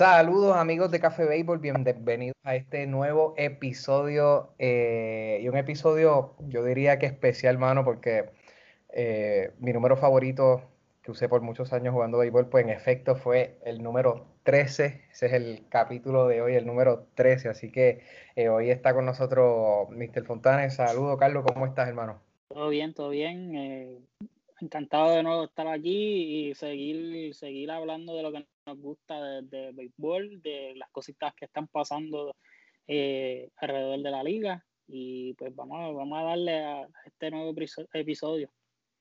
Saludos amigos de Café Béisbol, bienvenidos a este nuevo episodio eh, y un episodio yo diría que especial, mano, porque eh, mi número favorito que usé por muchos años jugando béisbol, pues en efecto fue el número 13, ese es el capítulo de hoy, el número 13, así que eh, hoy está con nosotros Mr. Fontanes, saludos Carlos, ¿cómo estás hermano? Todo bien, todo bien, encantado de nuevo estar aquí y seguir, seguir hablando de lo que gusta de, béisbol, de las cositas que están pasando eh, alrededor de la liga. Y pues vamos, vamos a darle a este nuevo episodio.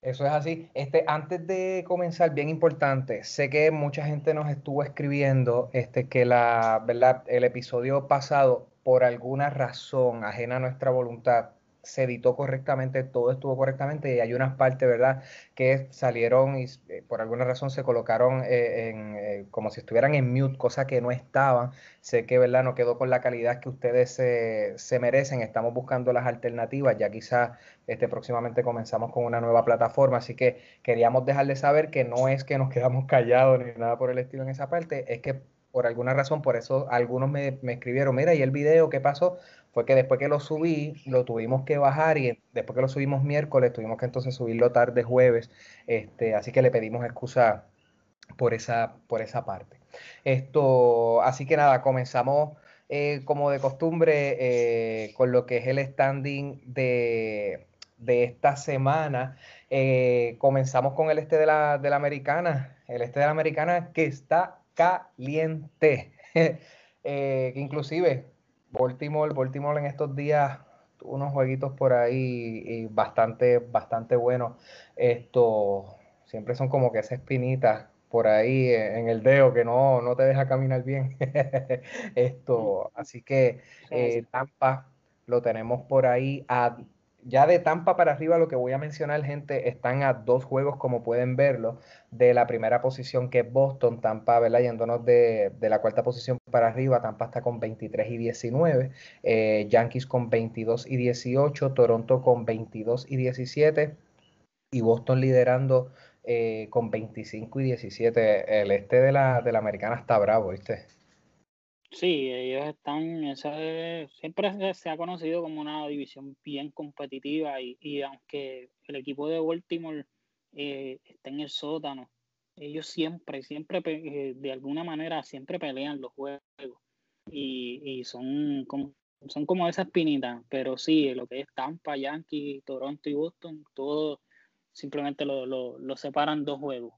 Eso es así. Este, antes de comenzar, bien importante, sé que mucha gente nos estuvo escribiendo este, que la, ¿verdad? el episodio pasado, por alguna razón ajena a nuestra voluntad, se editó correctamente, todo estuvo correctamente y hay unas partes, ¿verdad?, que salieron y eh, por alguna razón se colocaron eh, en, eh, como si estuvieran en mute, cosa que no estaban. Sé que, ¿verdad?, no quedó con la calidad que ustedes se, merecen. Estamos buscando las alternativas. Ya quizás este, próximamente comenzamos con una nueva plataforma, así que queríamos dejarles saber que no es que nos quedamos callados ni nada por el estilo en esa parte, es que por alguna razón, por eso algunos me, me escribieron, mira, ¿y el video qué pasó? fue que después que lo subí, lo tuvimos que bajar y después que lo subimos miércoles, tuvimos que entonces subirlo tarde jueves, este, así que le pedimos excusa por esa, por esa parte. Esto, así que nada, comenzamos eh, como de costumbre eh, con lo que es el standing de, esta semana. Eh, comenzamos con el este de la, de la americana, el este de la americana que está caliente. que inclusive Baltimore, Baltimore en estos días unos jueguitos por ahí y bastante, bastante buenos. Esto siempre son como que esa espinita por ahí en el dedo que no, no te deja caminar bien. Esto, así que eh, Tampa lo tenemos por ahí a ya de Tampa para arriba, lo que voy a mencionar, gente, están a dos juegos, como pueden verlo, de la primera posición que es Boston, Tampa, ¿verdad? Yéndonos de, la cuarta posición para arriba, Tampa está con 23 y 19, eh, Yankees con 22 y 18, Toronto con 22 y 17, y Boston liderando eh, con 25 y 17. El este de la, de la americana está bravo, ¿viste? Sí, ellos están, siempre se ha conocido como una división bien competitiva y, aunque el equipo de Baltimore eh, está en el sótano, ellos siempre, siempre, eh, de alguna manera, siempre pelean los juegos y, son, como, son como esa espinita, pero sí, lo que es Tampa, Yankee, Toronto y Boston, todo simplemente lo, lo separan dos juegos.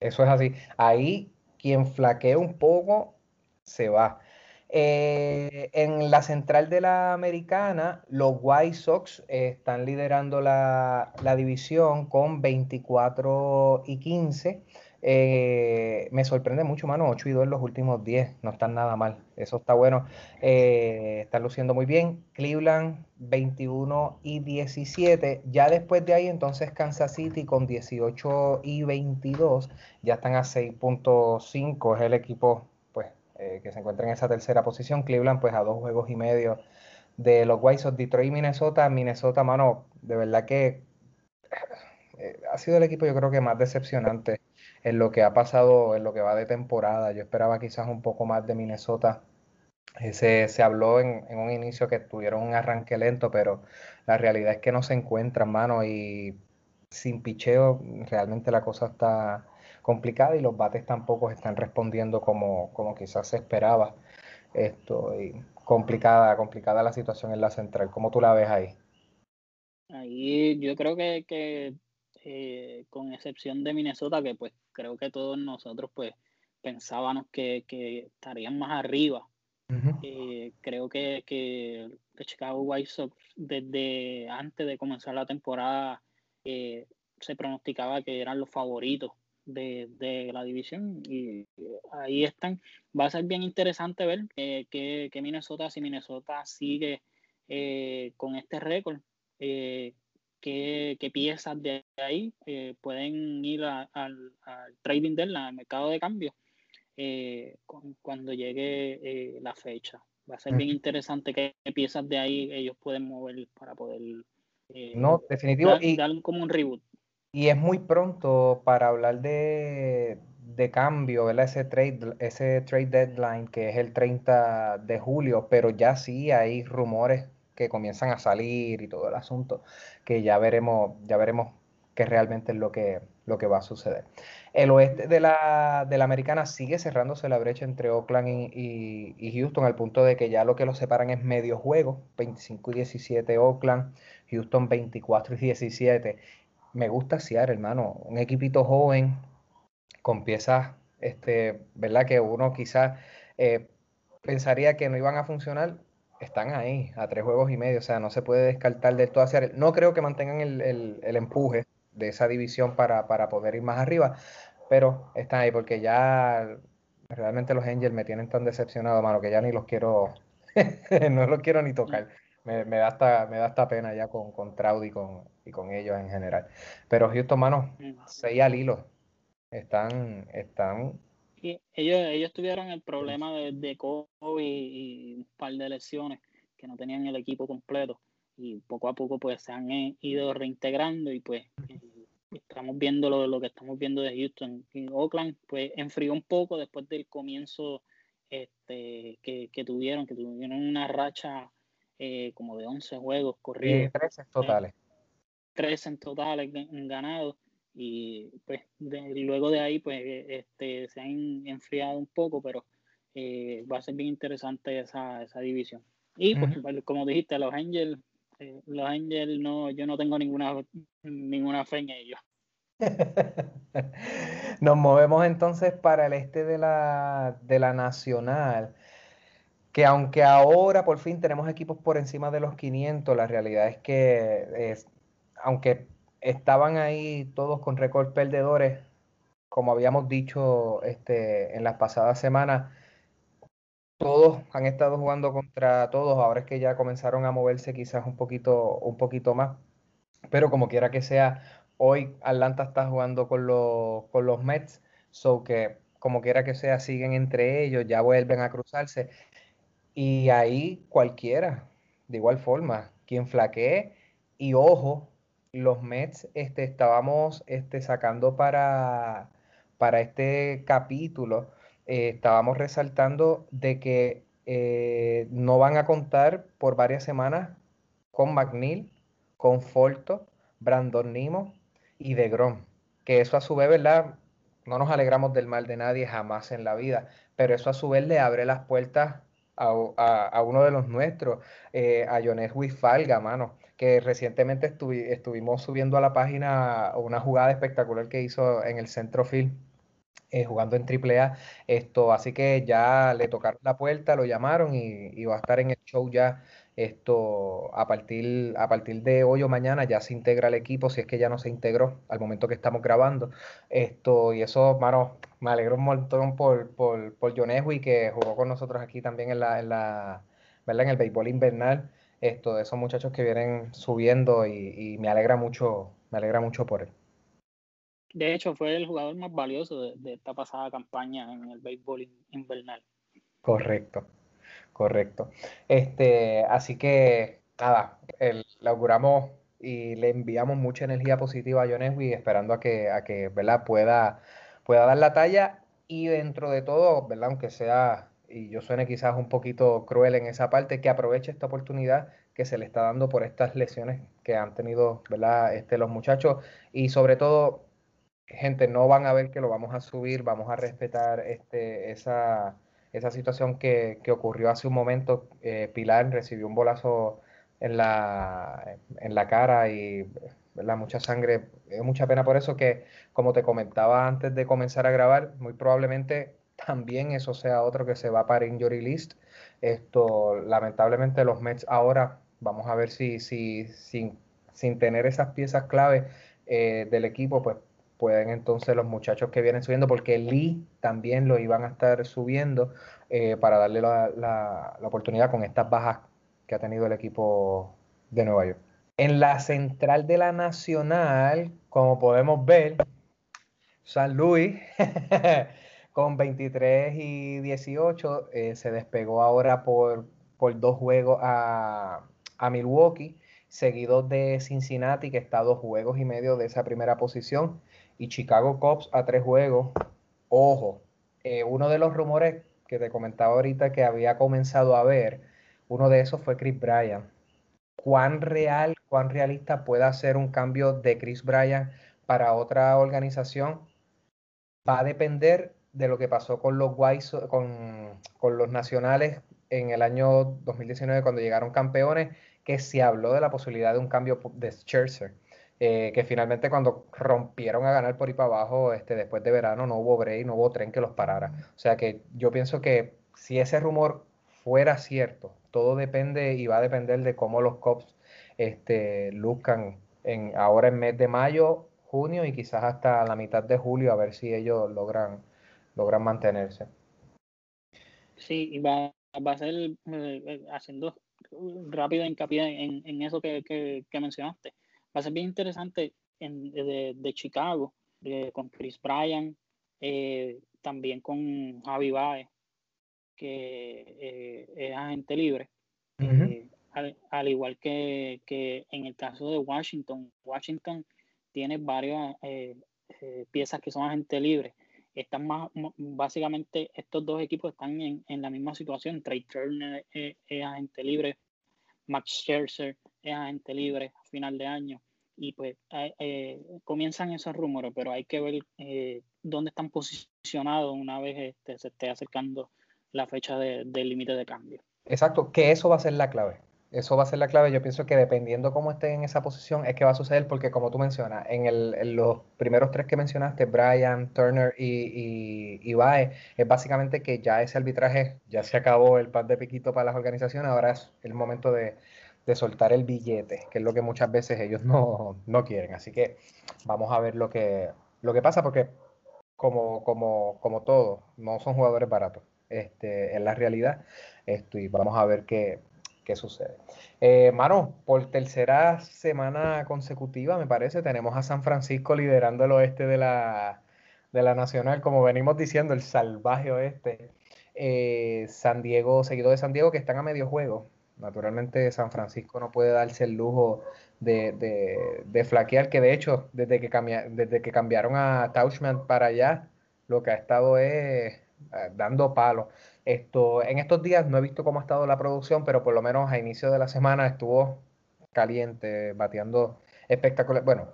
Eso es así. Ahí quien flaquea un poco se va. Eh, en la central de la americana, los White Sox están liderando la, división con 24 y 15. Eh, me sorprende mucho, mano, 8 y 2 en los últimos 10, no están nada mal, eso está bueno, eh, están luciendo muy bien. Cleveland 21 y 17, ya después de ahí entonces Kansas City con 18 y 22, ya están a 6.5, es el equipo eh, que se encuentra en esa tercera posición. Cleveland, pues a dos juegos y medio de los White Sox, Detroit Minnesota. Minnesota, mano, de verdad que eh, ha sido el equipo, yo creo que más decepcionante en lo que ha pasado, en lo que va de temporada. Yo esperaba quizás un poco más de Minnesota. Eh, se, habló en, en, un inicio que tuvieron un arranque lento, pero la realidad es que no se encuentran, mano, y sin picheo realmente la cosa está, complicada y los bates tampoco están respondiendo como, como quizás se esperaba. Esto, y complicada, complicada la situación en la central. ¿Cómo tú la ves ahí? Ahí yo creo que, que eh, con excepción de Minnesota, que pues creo que todos nosotros pues pensábamos que, estarían más arriba. Eh, creo que, que Chicago White Sox desde antes de comenzar la temporada eh, se pronosticaba que eran los favoritos de, la división y ahí están. Va a ser bien interesante ver eh, que, Minnesota, si Minnesota sigue eh, con este récord, eh, qué, piezas de ahí pueden ir al trading del al mercado de cambio cuando llegue la fecha. Va a ser bien interesante qué piezas de ahí ellos pueden mover para poder no, definitivo. Dar, y, dar como un reboot. Y es muy pronto para hablar de, cambio, ¿verdad? Ese trade, ese trade deadline que es el 30 de julio, pero ya sí hay rumores que comienzan a salir y todo el asunto, que ya veremos, ya veremos qué realmente es lo que, lo que va a suceder. El oeste de la, de la americana sigue cerrándose la brecha entre Oakland y, y, Houston al punto de que ya lo que los separan es medio juego, 25 y 17 Oakland, Houston 24 y 17 me gusta Seattle, hermano. Un equipito joven con piezas, este, ¿verdad? Que uno quizás eh, pensaría que no iban a funcionar. Están ahí, a tres juegos y medio. O sea, no se puede descartar del todo a Seattle. No creo que mantengan el, empuje de esa división para, poder ir más arriba. Pero están ahí porque ya realmente los Angels me tienen tan decepcionado, mano, que ya ni los quiero, no los quiero ni tocar me, me, da hasta, me da hasta pena ya con, con Trout y con, y con ellos en general. Pero Houston, mano, seis al hilo. Están, están. ellos, ellos tuvieron el problema de, de COVID y un par de lesiones que no tenían el equipo completo. Y poco a poco pues se han eh, ido reintegrando y pues eh, estamos viendo lo, lo que estamos viendo de Houston. Y Oakland pues enfrió un poco después del comienzo este, que, que tuvieron, que tuvieron una racha eh, como de 11 juegos corridos. 13 totales. 13 en totales ganados y pues luego de ahí pues este, se han enfriado un poco, pero eh, va a ser bien interesante esa, esa división. Y pues, como dijiste, los Angels, eh, los Angels no, yo no tengo ninguna, ninguna fe en ellos. Nos movemos entonces para el este de la, de la Nacional que aunque ahora por fin tenemos equipos por encima de los 500, la realidad es que aunque estaban ahí todos con récord perdedores, como habíamos dicho este, en las pasadas semanas, todos han estado jugando contra todos, ahora es que ya comenzaron a moverse quizás un poquito, un poquito más, pero como quiera que sea, hoy Atlanta está jugando con los, con los Mets, so que como quiera que sea, siguen entre ellos, ya vuelven a cruzarse. Y ahí cualquiera, de igual forma, quien flaquee. Y ojo, los Mets este, estábamos este, sacando para, para este capítulo, eh, estábamos resaltando de que eh, no van a contar por varias semanas con McNeil, con Folto, Brandon Nimo y de Grom. Que eso a su vez, ¿verdad? No nos alegramos del mal de nadie jamás en la vida, pero eso a su vez le abre las puertas a, uno de los nuestros, eh, a Jones Wifalga, mano, que recientemente estuvimos subiendo a la página una jugada espectacular que hizo en el centro field. Eh, jugando en AAA, esto, así que ya le tocaron la puerta, lo llamaron y, y va a estar en el show ya esto a partir, a partir de hoy o mañana ya se integra el equipo, si es que ya no se integró al momento que estamos grabando. Esto, y eso, mano, me alegro un montón por, por, por John que jugó con nosotros aquí también en la, en la ¿verdad? en el béisbol invernal. Esto, de esos muchachos que vienen subiendo y, me alegra mucho, me alegra mucho por él. De hecho, fue el jugador más valioso de, de esta pasada campaña en el béisbol invernal. Correcto. Correcto. Este, así que nada, el, le auguramos y le enviamos mucha energía positiva a John esperando a que, a que ¿verdad? Pueda, pueda dar la talla y dentro de todo, ¿verdad? aunque sea, y yo suene quizás un poquito cruel en esa parte, que aproveche esta oportunidad que se le está dando por estas lesiones que han tenido ¿verdad? Este, los muchachos y sobre todo, gente, no van a ver que lo vamos a subir, vamos a respetar este, esa esa situación que, ocurrió hace un momento, eh, Pilar recibió un bolazo en la, en la cara y la mucha sangre, es mucha pena por eso que, como te comentaba antes de comenzar a grabar, muy probablemente también eso sea otro que se va para injury list. Esto, lamentablemente los Mets ahora, vamos a ver si, si sin, sin tener esas piezas clave eh, del equipo, pues pueden entonces los muchachos que vienen subiendo, porque Lee también lo iban a estar subiendo eh, para darle la, la, oportunidad con estas bajas que ha tenido el equipo de Nueva York. En la central de la Nacional, como podemos ver, San Luis con 23 y 18 eh, se despegó ahora por, por dos juegos a, a Milwaukee seguido de Cincinnati, que está a dos juegos y medio de esa primera posición, y Chicago Cubs a tres juegos. Ojo, eh, uno de los rumores que te comentaba ahorita que había comenzado a ver, uno de esos fue Chris Bryan. ¿Cuán real, cuán realista puede ser un cambio de Chris Bryan para otra organización? Va a depender de lo que pasó con los con, con los nacionales en el año 2019 cuando llegaron campeones que se habló de la posibilidad de un cambio de Scherzer. Eh, que finalmente cuando rompieron a ganar por ahí para abajo, este, después de verano no hubo break, no hubo tren que los parara. O sea que yo pienso que si ese rumor fuera cierto, todo depende y va a depender de cómo los Cubs este, luzcan en, ahora en mes de mayo, junio y quizás hasta la mitad de julio a ver si ellos logran, logran mantenerse. Sí, y va, va a ser eh, eh, haciendo rápido hincapié en, en eso que, que, mencionaste. Va a ser bien interesante en, de, Chicago, con Chris Bryan, eh, también con Javi Baez, que eh, es agente libre. Eh, al, igual que, que, en el caso de Washington, Washington tiene varias piezas que son agente libre están más, básicamente estos dos equipos están en, en la misma situación. Trey Turner es, agente libre, Max Scherzer es agente libre a final de año. Y pues eh, comienzan esos rumores, pero hay que ver eh, dónde están posicionados una vez este, se esté acercando la fecha del límite de cambio. Exacto, que eso va a ser la clave eso va a ser la clave. Yo pienso que dependiendo cómo esté en esa posición es que va a suceder porque como tú mencionas, en, el, los primeros tres que mencionaste, Brian, Turner y, y, es básicamente que ya ese arbitraje, ya se acabó el pan de piquito para las organizaciones, ahora es el momento de, soltar el billete, que es lo que muchas veces ellos no, quieren. Así que vamos a ver lo que, lo que pasa porque como, como, como todo, no son jugadores baratos. Este, en la realidad. Esto, y vamos a ver qué, qué sucede. Eh, mano, por tercera semana consecutiva, me parece, tenemos a San Francisco liderando el oeste de la, de la Nacional, como venimos diciendo, el salvaje oeste. Eh, San Diego, seguido de San Diego, que están a medio juego. Naturalmente, San Francisco no puede darse el lujo de, de, flaquear, que de hecho, desde que, desde que cambiaron a Tauchman para allá, lo que ha estado es eh, dando palos. Esto, en estos días no he visto cómo ha estado la producción, pero por lo menos a inicio de la semana estuvo caliente, bateando espectacular. Bueno,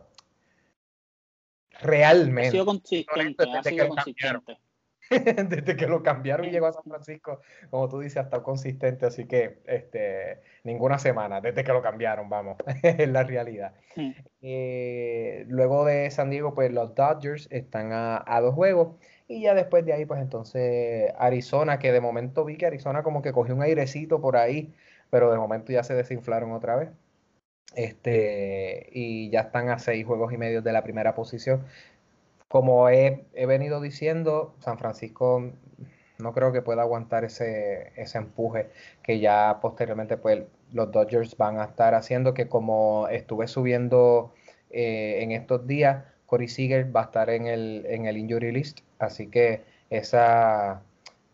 realmente. Ha sido consistente, consistente. desde que lo cambiaron y llegó a San Francisco, como tú dices, ha estado consistente, así que este, ninguna semana, desde que lo cambiaron, vamos, es la realidad. Eh, luego de San Diego, pues los Dodgers están a, a dos juegos. Y ya después de ahí, pues entonces Arizona, que de momento vi que Arizona como que cogió un airecito por ahí, pero de momento ya se desinflaron otra vez. Este, y ya están a seis juegos y medio de la primera posición. Como he, venido diciendo, San Francisco no creo que pueda aguantar ese, ese empuje que ya posteriormente pues los Dodgers van a estar haciendo, que como estuve subiendo eh, en estos días, Corey Seager va a estar en el, en el injury list. Así que esa,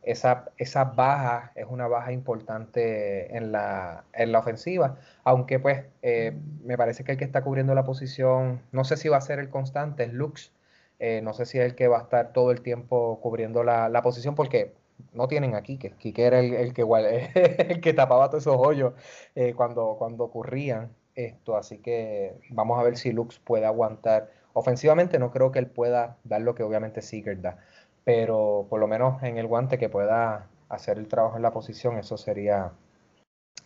esa, esa baja es una baja importante en la, en la ofensiva, aunque pues eh, me parece que el que está cubriendo la posición, no sé si va a ser el constante, es Lux, eh, no sé si es el que va a estar todo el tiempo cubriendo la, posición porque no tienen a Quique, Quique era el, que, el que tapaba todos esos hoyos eh, cuando, cuando ocurrían esto, así que vamos a ver si Lux puede aguantar Ofensivamente no creo que él pueda dar lo que obviamente Seeger da, pero por lo menos en el guante que pueda hacer el trabajo en la posición, eso sería,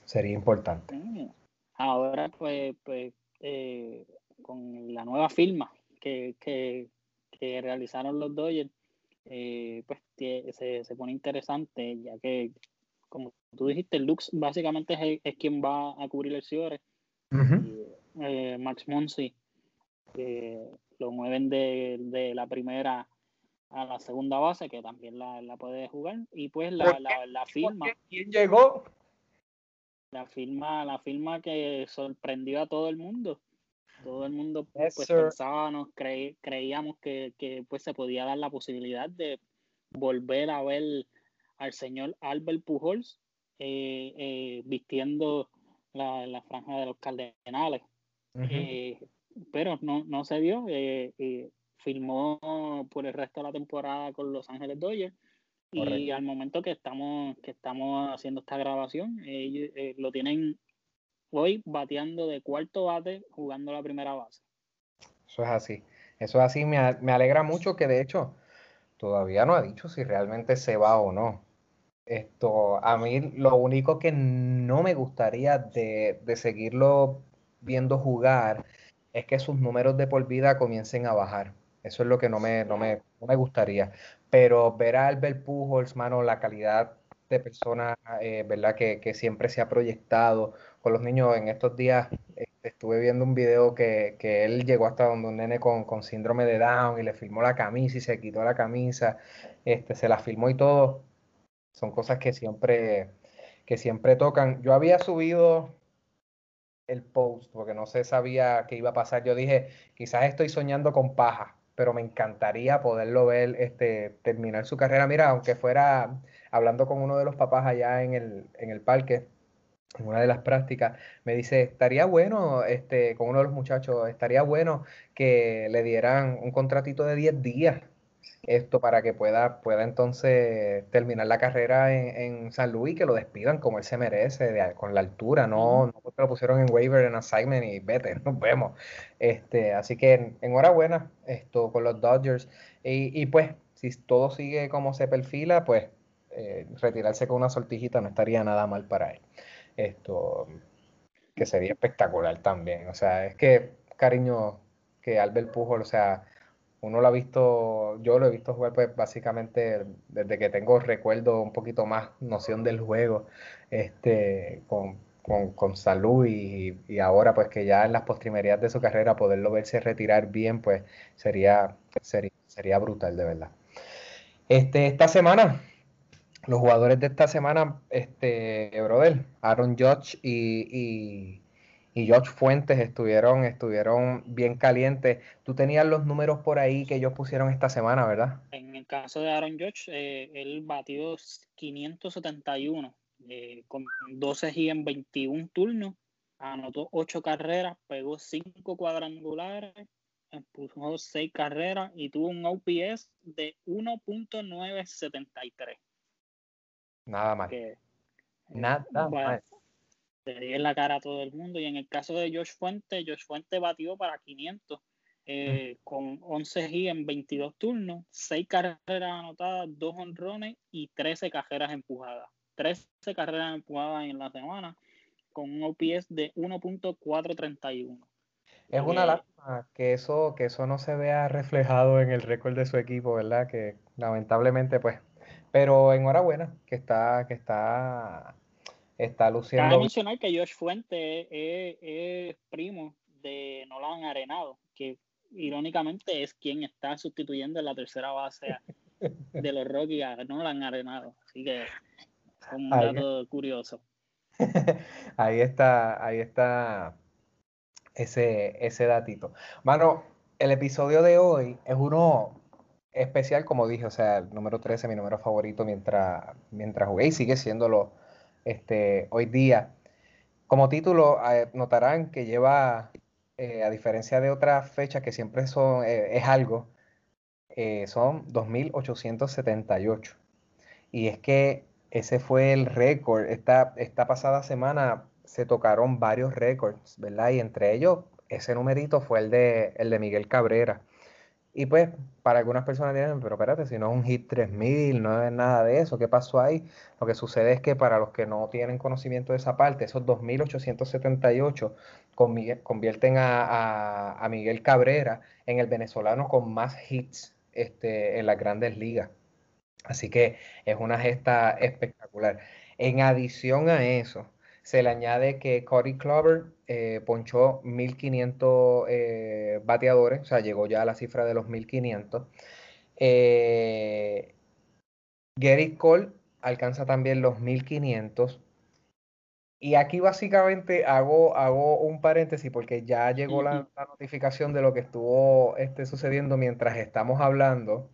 sería importante. Mm. Ahora pues, pues eh, con la nueva firma que, que, realizaron los Dodgers, eh, pues se, se, pone interesante, ya que, como tú dijiste, Lux básicamente es, es quien va a cubrir el cierre. Eh, Max Monsi lo mueven de, la primera a la segunda base, que también la, puede jugar. Y pues la, la, firma. ¿Quién llegó? La firma, la firma que sorprendió a todo el mundo. Todo el mundo pues pensábamos, creíamos que, que, pues se podía dar la posibilidad de volver a ver al señor Albert Pujols eh, eh, vistiendo la, la, franja de los Cardenales. Eh, pero no, no se dio. firmó por el resto de la temporada con Los Ángeles Dodgers. Y al momento que estamos, que estamos haciendo esta grabación, ellos lo tienen hoy bateando de cuarto bate, jugando la primera base. Eso es así. Eso es así. Me, me alegra mucho que de hecho todavía no ha dicho si realmente se va o no. Esto, a mí lo único que no me gustaría de, seguirlo viendo jugar es que sus números de por vida comiencen a bajar. Eso es lo que no me, no me, gustaría. Pero ver a Albert Pujols, mano, la calidad de persona, eh, ¿verdad? Que, siempre se ha proyectado con los niños. En estos días este, estuve viendo un video que, él llegó hasta donde un nene con, con, síndrome de Down y le filmó la camisa y se quitó la camisa, este, se la filmó y todo son cosas que siempre, que siempre tocan. Yo había subido el post porque no se sabía qué iba a pasar. Yo dije, quizás estoy soñando con paja, pero me encantaría poderlo ver este, terminar su carrera. Mira, aunque fuera hablando con uno de los papás allá en el, en el parque, en una de las prácticas, me dice, estaría bueno, este, con uno de los muchachos, estaría bueno que le dieran un contratito de 10 días esto para que pueda, pueda entonces terminar la carrera en, San Luis, que lo despidan como él se merece, con la altura, no, no porque lo pusieron en waiver, en assignment y vete, nos vemos. Este, así que enhorabuena esto con los Dodgers. Y, pues, si todo sigue como se perfila, pues eh, retirarse con una sortijita no estaría nada mal para él. Esto, que sería espectacular también. O sea, es que, cariño, que Albert Pujol, o sea, uno lo ha visto, yo lo he visto jugar pues básicamente desde que tengo recuerdo un poquito más noción del juego, este, con, con, salud y, ahora pues que ya en las postrimerías de su carrera poderlo verse retirar bien pues sería, sería, sería brutal de verdad. Este, esta semana, los jugadores de esta semana, este, brother, Aaron Judge y y George Fuentes estuvieron, estuvieron bien calientes. Tú tenías los números por ahí que ellos pusieron esta semana, ¿verdad? En el caso de Aaron George, eh, él batió 571 eh, con 12 y en 21 turnos, anotó 8 carreras, pegó 5 cuadrangulares, empujó 6 carreras y tuvo un OPS de 1.973. Nada más. Nada más le di en la cara a todo el mundo. Y en el caso de Josh Fuente, Josh Fuente batió para 500 eh, con 11 G en 22 turnos, 6 carreras anotadas, 2 honrones y 13 carreras empujadas. 13 carreras empujadas en la semana con un OPS de 1.431. Es una eh, lástima que eso, que eso no se vea reflejado en el récord de su equipo, ¿verdad? Que lamentablemente, pues, pero enhorabuena que está, que está está luciendo. Cabe mencionar que Josh Fuente es, primo de Nolan Arenado, que irónicamente es quien está sustituyendo en la tercera base de los Rockies a Nolan Arenado. Así que un dato curioso. ahí está, ahí está ese, ese datito. Mano, el episodio de hoy es uno especial, como dije, o sea, el número 13, mi número favorito mientras, mientras jugué y sigue siendo este, hoy día. Como título, eh, notarán que lleva, eh, a diferencia de otras fechas que siempre son, eh, es algo, son 2.878. Y es que ese fue el récord. Esta, esta pasada semana se tocaron varios récords, ¿verdad? Y entre ellos, ese numerito fue el de, el de Miguel Cabrera. Y pues, para algunas personas dirán, pero espérate, si no es un hit 3000, no es nada de eso, ¿qué pasó ahí? Lo que sucede es que para los que no tienen conocimiento de esa parte, esos 2878 convierten a, Miguel Cabrera en el venezolano con más hits este, en las grandes ligas. Así que es una gesta espectacular. En adición a eso, Se le añade que Cody Clover eh, ponchó 1500 eh, bateadores, o sea, llegó ya a la cifra de los 1500. Eh, Gary Cole alcanza también los 1500. Y aquí básicamente hago, hago un paréntesis porque ya llegó la, notificación de lo que estuvo este, sucediendo mientras estamos hablando,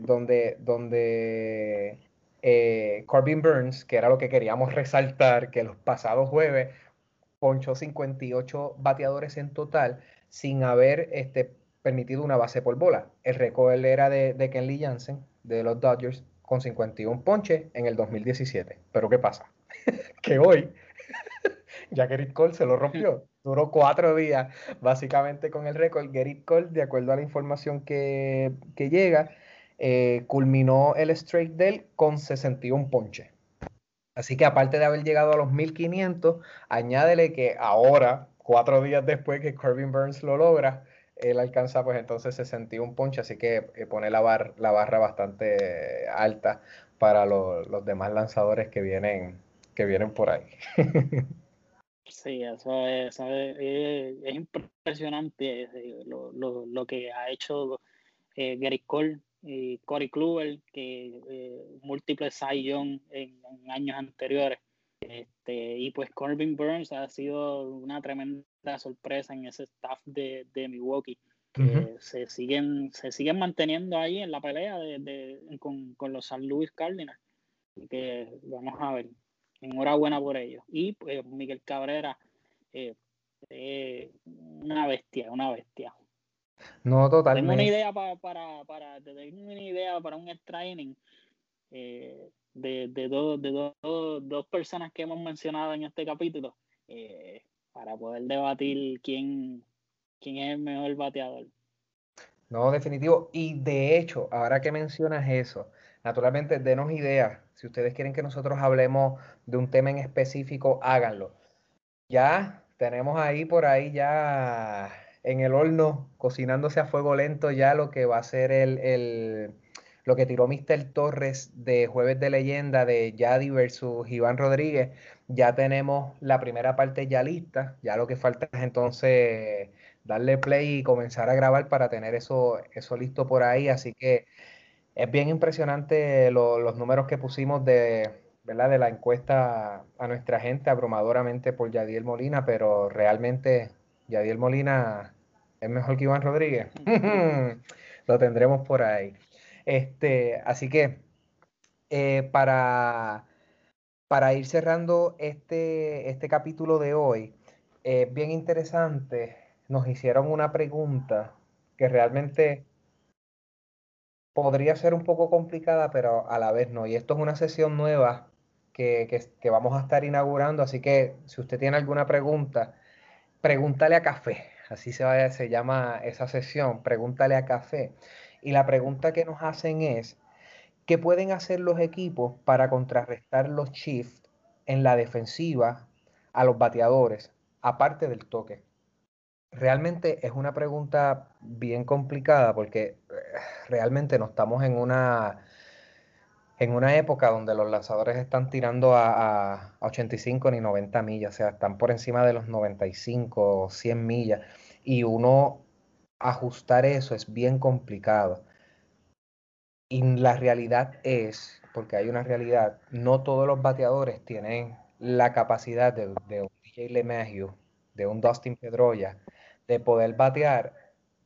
donde, donde eh, Corbin Burns, que era lo que queríamos resaltar, que los pasados jueves ponchó 58 bateadores en total sin haber este, permitido una base por bola. El récord era de, de Kenley Jansen, de los Dodgers, con 51 ponches en el 2017. Pero ¿qué pasa? que hoy ya Gerrit Cole se lo rompió. Duró cuatro días básicamente con el récord. Gerrit Cole, de acuerdo a la información que, que llega, eh, culminó el strike del con 61 ponches. Así que aparte de haber llegado a los 1500, añádele que ahora, cuatro días después que Corbin Burns lo logra, él alcanza pues entonces 61 ponches, así que eh, pone la, la barra bastante alta para los demás lanzadores que vienen, que vienen por ahí. Sí, eso es, impresionante lo, lo, que ha hecho eh, Cole eh, Corey Kluber, que eh, múltiples Cy Young en, años anteriores. Este, y pues Corbin Burns ha sido una tremenda sorpresa en ese staff de, Milwaukee. Que se, siguen, se siguen manteniendo ahí en la pelea de, con, los San Luis Cardinals. que vamos a ver. Enhorabuena por ellos. Y pues Miguel Cabrera, eh, una bestia, una bestia. No, totalmente. Tengo una idea para, para, para tengo una idea para un training eh, de, de, dos, de dos, personas que hemos mencionado en este capítulo eh, para poder debatir quién, quién es el mejor bateador. No, definitivo. Y de hecho, ahora que mencionas eso, naturalmente denos ideas. Si ustedes quieren que nosotros hablemos de un tema en específico, háganlo. Ya tenemos ahí por ahí ya en el horno, cocinándose a fuego lento ya lo que va a ser el, lo que tiró Mr. Torres de Jueves de Leyenda de Yadi versus Iván Rodríguez. Ya tenemos la primera parte ya lista, ya lo que falta es entonces darle play y comenzar a grabar para tener eso, eso listo por ahí. Así que es bien impresionante los números que pusimos de, ¿verdad? de la encuesta a nuestra gente, abrumadoramente por Yadiel Molina, pero realmente Yadiel Molina es mejor que Iván Rodríguez. Lo tendremos por ahí. Este, así que eh, para, para ir cerrando este, este capítulo de hoy, es bien interesante. Nos hicieron una pregunta que realmente podría ser un poco complicada, pero a la vez no. Y esto es una sesión nueva que, que vamos a estar inaugurando, así que si usted tiene alguna pregunta, pregúntale a café así se, se llama esa sesión, pregúntale a café. Y la pregunta que nos hacen es, ¿qué pueden hacer los equipos para contrarrestar los shifts en la defensiva a los bateadores, aparte del toque? Realmente es una pregunta bien complicada porque eh, realmente no estamos en una en una época donde los lanzadores están tirando a, 85 ni 90 millas, o sea, están por encima de los 95 o 100 millas, y uno ajustar eso es bien complicado. Y la realidad es, porque hay una realidad, no todos los bateadores tienen la capacidad de, un DJ LeMahieu, de un Dustin Pedroya, de poder batear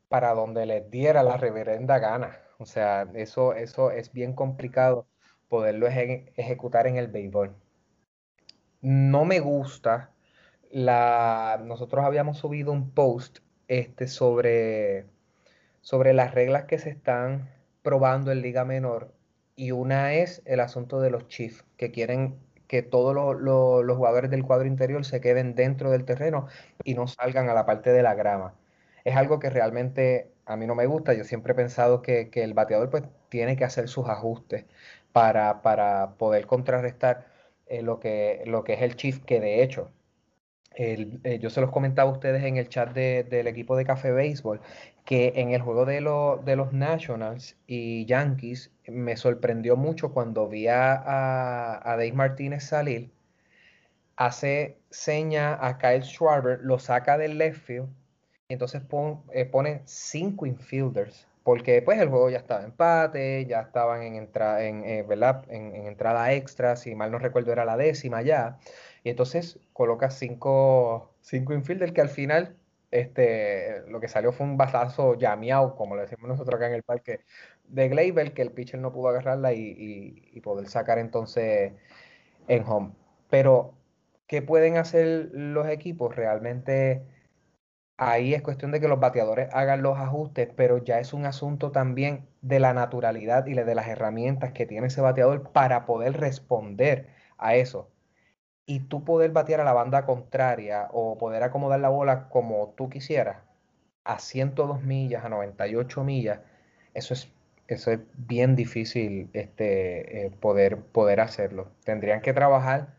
para donde les diera la reverenda gana. O sea, eso, eso es bien complicado poderlo ejecutar en el béisbol. No me gusta la. Nosotros habíamos subido un post este, sobre, sobre las reglas que se están probando en Liga Menor. Y una es el asunto de los Chiefs, que quieren que todos los jugadores del cuadro interior se queden dentro del terreno y no salgan a la parte de la grama. Es algo que realmente a mí no me gusta. Yo siempre he pensado que, que el bateador pues, tiene que hacer sus ajustes para, para poder contrarrestar eh, lo, que, lo que es el Chief, que de hecho, eh, yo se los comentaba a ustedes en el chat del equipo de Café Béisbol, que en el juego de, de los Nationals y Yankees me sorprendió mucho cuando vi a, a, Dave Martínez salir hace seña a Kyle Schwarber, lo saca del left field entonces eh, pone cinco infielders porque pues el juego ya estaba empate, ya estaban en, entrada en, eh, En, entrada extra, si mal no recuerdo era la décima ya, y entonces coloca cinco, cinco infielders que al final este, lo que salió fue un batazo llameado, como le decimos nosotros acá en el parque, de Gleyber, que el pitcher no pudo agarrarla y, y poder sacar entonces en home. Pero, ¿qué pueden hacer los equipos? Realmente ahí es cuestión de que los bateadores hagan los ajustes, pero ya es un asunto también de la naturalidad y de las herramientas que tiene ese bateador para poder responder a eso. Y tú poder batear a la banda contraria o poder acomodar la bola como tú quisieras, a 102 millas, a 98 millas, eso es, eso es bien difícil este, eh, poder, poder hacerlo. Tendrían que trabajar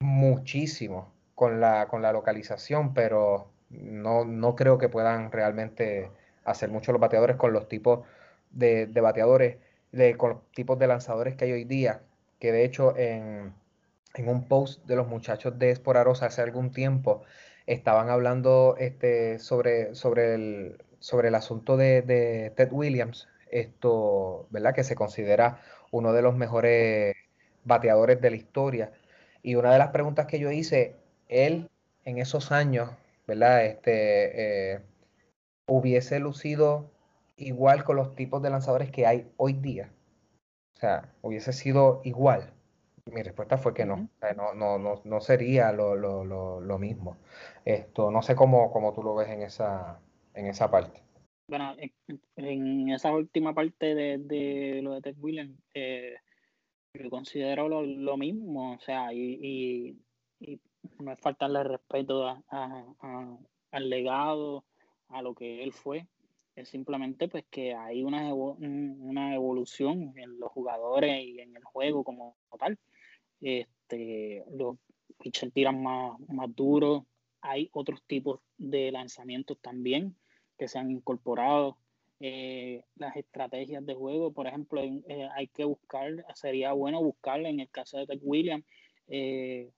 muchísimo con la, con la localización, pero no, no creo que puedan realmente hacer mucho los bateadores con los tipos de, bateadores, de, con los tipos de lanzadores que hay hoy día, que de hecho en, un post de los muchachos de Esporarosa hace algún tiempo estaban hablando este, sobre, sobre, el, sobre el asunto de, Ted Williams, esto, ¿verdad? Que se considera uno de los mejores bateadores de la historia. Y una de las preguntas que yo hice, él en esos años ¿verdad? Este, eh, hubiese lucido igual con los tipos de lanzadores que hay hoy día. O sea, hubiese sido igual. Mi respuesta fue que no. no, no, no, no, sería lo, lo, lo, mismo. Esto, no sé cómo, cómo tú lo ves en esa, en esa parte. Bueno, en, esa última parte de, de lo de Ted Williams, eh, yo considero lo, mismo. O sea, y, y no es faltarle respeto al legado, a lo que él fue. Es simplemente pues que hay una, una evolución en los jugadores y en el juego como tal. Este, los pitchers tiran más, más duro. Hay otros tipos de lanzamientos también que se han incorporado. Eh, las estrategias de juego, por ejemplo, eh, hay que buscar, sería bueno buscar en el caso de Ted Williams, eh,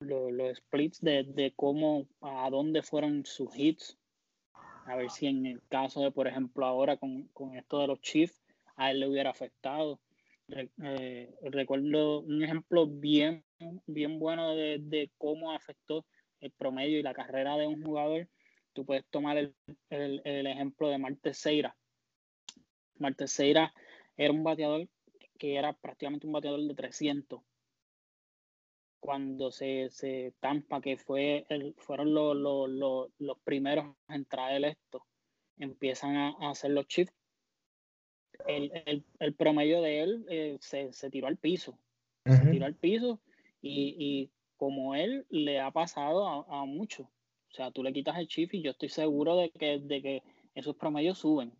los splits de, cómo, a dónde fueron sus hits. A ver si en el caso de, por ejemplo, ahora con, esto de los Chiefs, a él le hubiera afectado. Eh, recuerdo un ejemplo bien, bien bueno de, cómo afectó el promedio y la carrera de un jugador. Tú puedes tomar el, el, ejemplo de Marte Seira. Marte Seira era un bateador que era prácticamente un bateador de 300 cuando se, se Tampa, que fue el, fueron los, los, los, primeros en traer esto, empiezan a, hacer los chips, el, el, el, promedio de él eh, se, se, tiró al piso. Se tiró al piso y, y, como él le ha pasado a, a muchos. O sea, tú le quitas el chip y yo estoy seguro de que, de que esos promedios suben.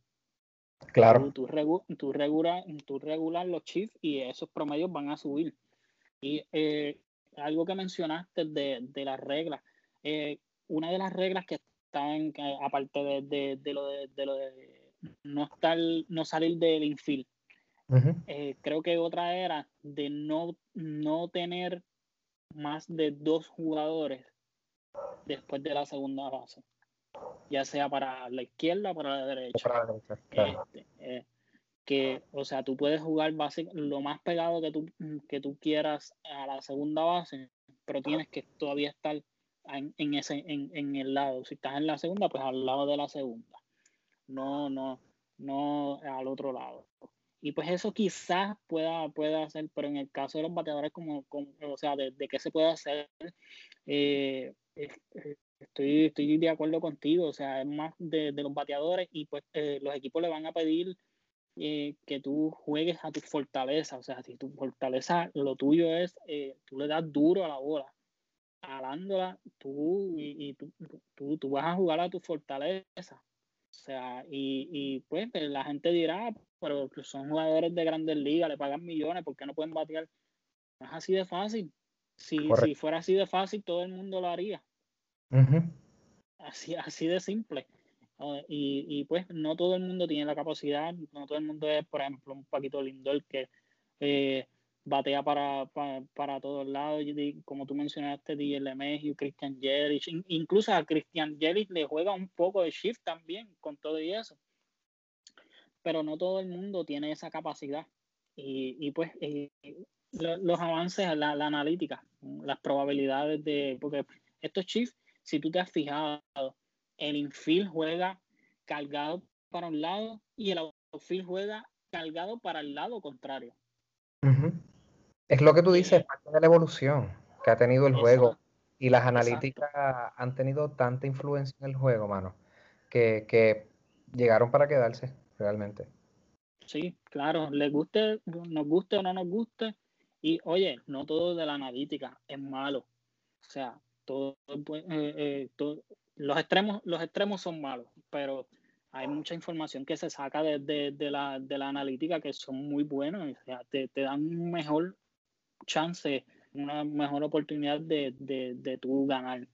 Claro. Tú, tú, regulas, tú regulas los chips y esos promedios van a subir. Y eh, algo que mencionaste de, de las reglas. Eh, una de las reglas que están, aparte de, de, lo de, lo de no, estar, no salir del infield, eh, creo que otra era de no, no tener más de dos jugadores después de la segunda base, ya sea para la izquierda o para la derecha. Este, eh, que, o sea, tú puedes jugar lo más pegado que tú, que tú quieras a la segunda base, pero tienes que todavía estar en, ese, en, el lado. Si estás en la segunda, pues al lado de la segunda. No, no, no al otro lado. Y pues eso quizás pueda, pueda hacer, pero en el caso de los bateadores, como, o sea, de, qué se puede hacer, eh, estoy, estoy de acuerdo contigo. O sea, es más de, los bateadores y pues eh, los equipos le van a pedir eh, que tú juegues a tu fortaleza. O sea, si tu fortaleza, lo tuyo es, eh, tú le das duro a la bola, alándola, tú, y, tú, tú, tú, vas a jugar a tu fortaleza. O sea, y, y pues, pues la gente dirá, pero son jugadores de grandes ligas, le pagan millones, ¿por qué no pueden batear? No es así de fácil. Si, si fuera así de fácil, todo el mundo lo haría. así, así de simple. Y, y, pues no todo el mundo tiene la capacidad, no todo el mundo es, por ejemplo, un Paquito Lindor que eh, batea para, para, todos lados, como tú mencionaste, DJ y Christian Yelich, incluso a Christian Yelich le juega un poco de shift también con todo y eso. Pero no todo el mundo tiene esa capacidad. Y, pues eh, los avances, la, la analítica, las probabilidades de, porque estos shifts, si tú te has fijado, el infield juega cargado para un lado y el outfield juega cargado para el lado contrario. Es lo que tú dices, parte de la evolución que ha tenido el juego. Y las analíticas han tenido tanta influencia en el juego, mano, que, llegaron para quedarse, realmente. Sí, claro, les guste, nos guste o no nos guste. Y oye, no todo de la analítica es malo. O sea, todo, eh, eh, los extremos, los extremos son malos, pero hay mucha información que se saca de, la, analítica que son muy buenos, o sea, te, dan un mejor chance, una mejor oportunidad de, de, tu ganar.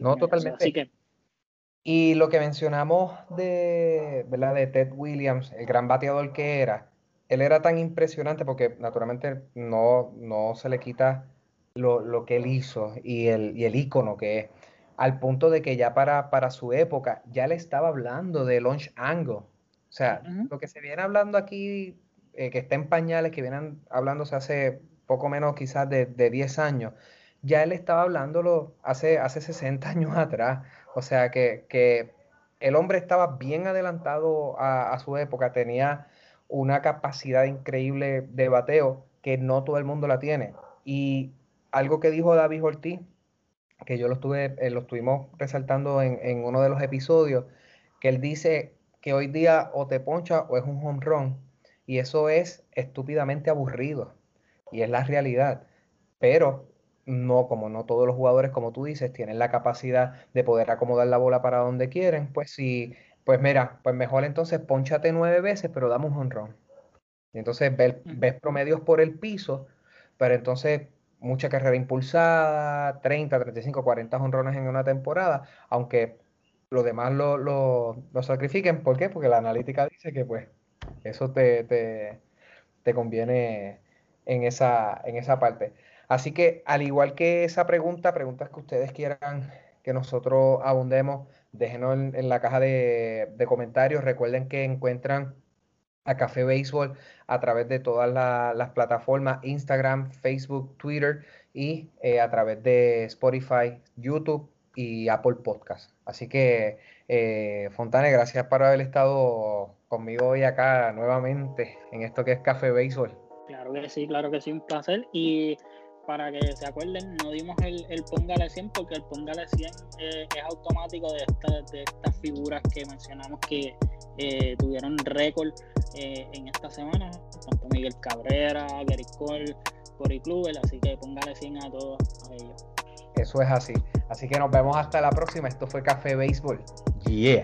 No, totalmente. Y lo que mencionamos de, ¿verdad? de Ted Williams, el gran bateador que era, él era tan impresionante porque naturalmente no, no se le quita lo, lo que él hizo y el, y el ícono que es al punto de que ya para, para su época ya le estaba hablando de launch angle. O sea, lo que se viene hablando aquí, eh, que está en pañales, que vienen hablándose hace poco menos quizás de, de 10 años, ya él estaba hablándolo hace, hace 60 años atrás. O sea, que, que el hombre estaba bien adelantado a, a, su época, tenía una capacidad increíble de bateo que no todo el mundo la tiene. Y algo que dijo David Ortiz que yo lo, estuve, eh, lo estuvimos resaltando en, uno de los episodios, que él dice que hoy día o te poncha o es un home run, y eso es estúpidamente aburrido, y es la realidad. Pero no, como no todos los jugadores, como tú dices, tienen la capacidad de poder acomodar la bola para donde quieren, pues si, pues mira, pues mejor entonces ponchate nueve veces, pero dame un home run. Y entonces ves, ves promedios por el piso, pero entonces mucha carrera impulsada, 30, 35, 40 honrones en una temporada, aunque los demás lo, lo, sacrifiquen. ¿Por qué? Porque la analítica dice que pues eso te, te, conviene en esa, en esa parte. Así que al igual que esa pregunta, preguntas que ustedes quieran que nosotros abundemos, déjenos en, la caja de, de comentarios. Recuerden que encuentran a Café Béisbol a través de todas las plataformas, Instagram, Facebook, Twitter y eh, a través de Spotify, YouTube y Apple Podcast. Así que, eh, Fontane, gracias por haber estado conmigo hoy acá nuevamente en esto que es Café Béisbol. Claro que sí, claro que sí, un placer. Y para que se acuerden, no dimos el, el Póngale 100 porque el Póngale 100 eh, es automático de, de estas figuras que mencionamos que eh, tuvieron récord eh, en esta semana, tanto Miguel Cabrera, Gary Cole, Cory Kluber, así que póngale 100 a todos ellos. Eso es así. Así que nos vemos hasta la próxima. Esto fue Café Béisbol. Yeah.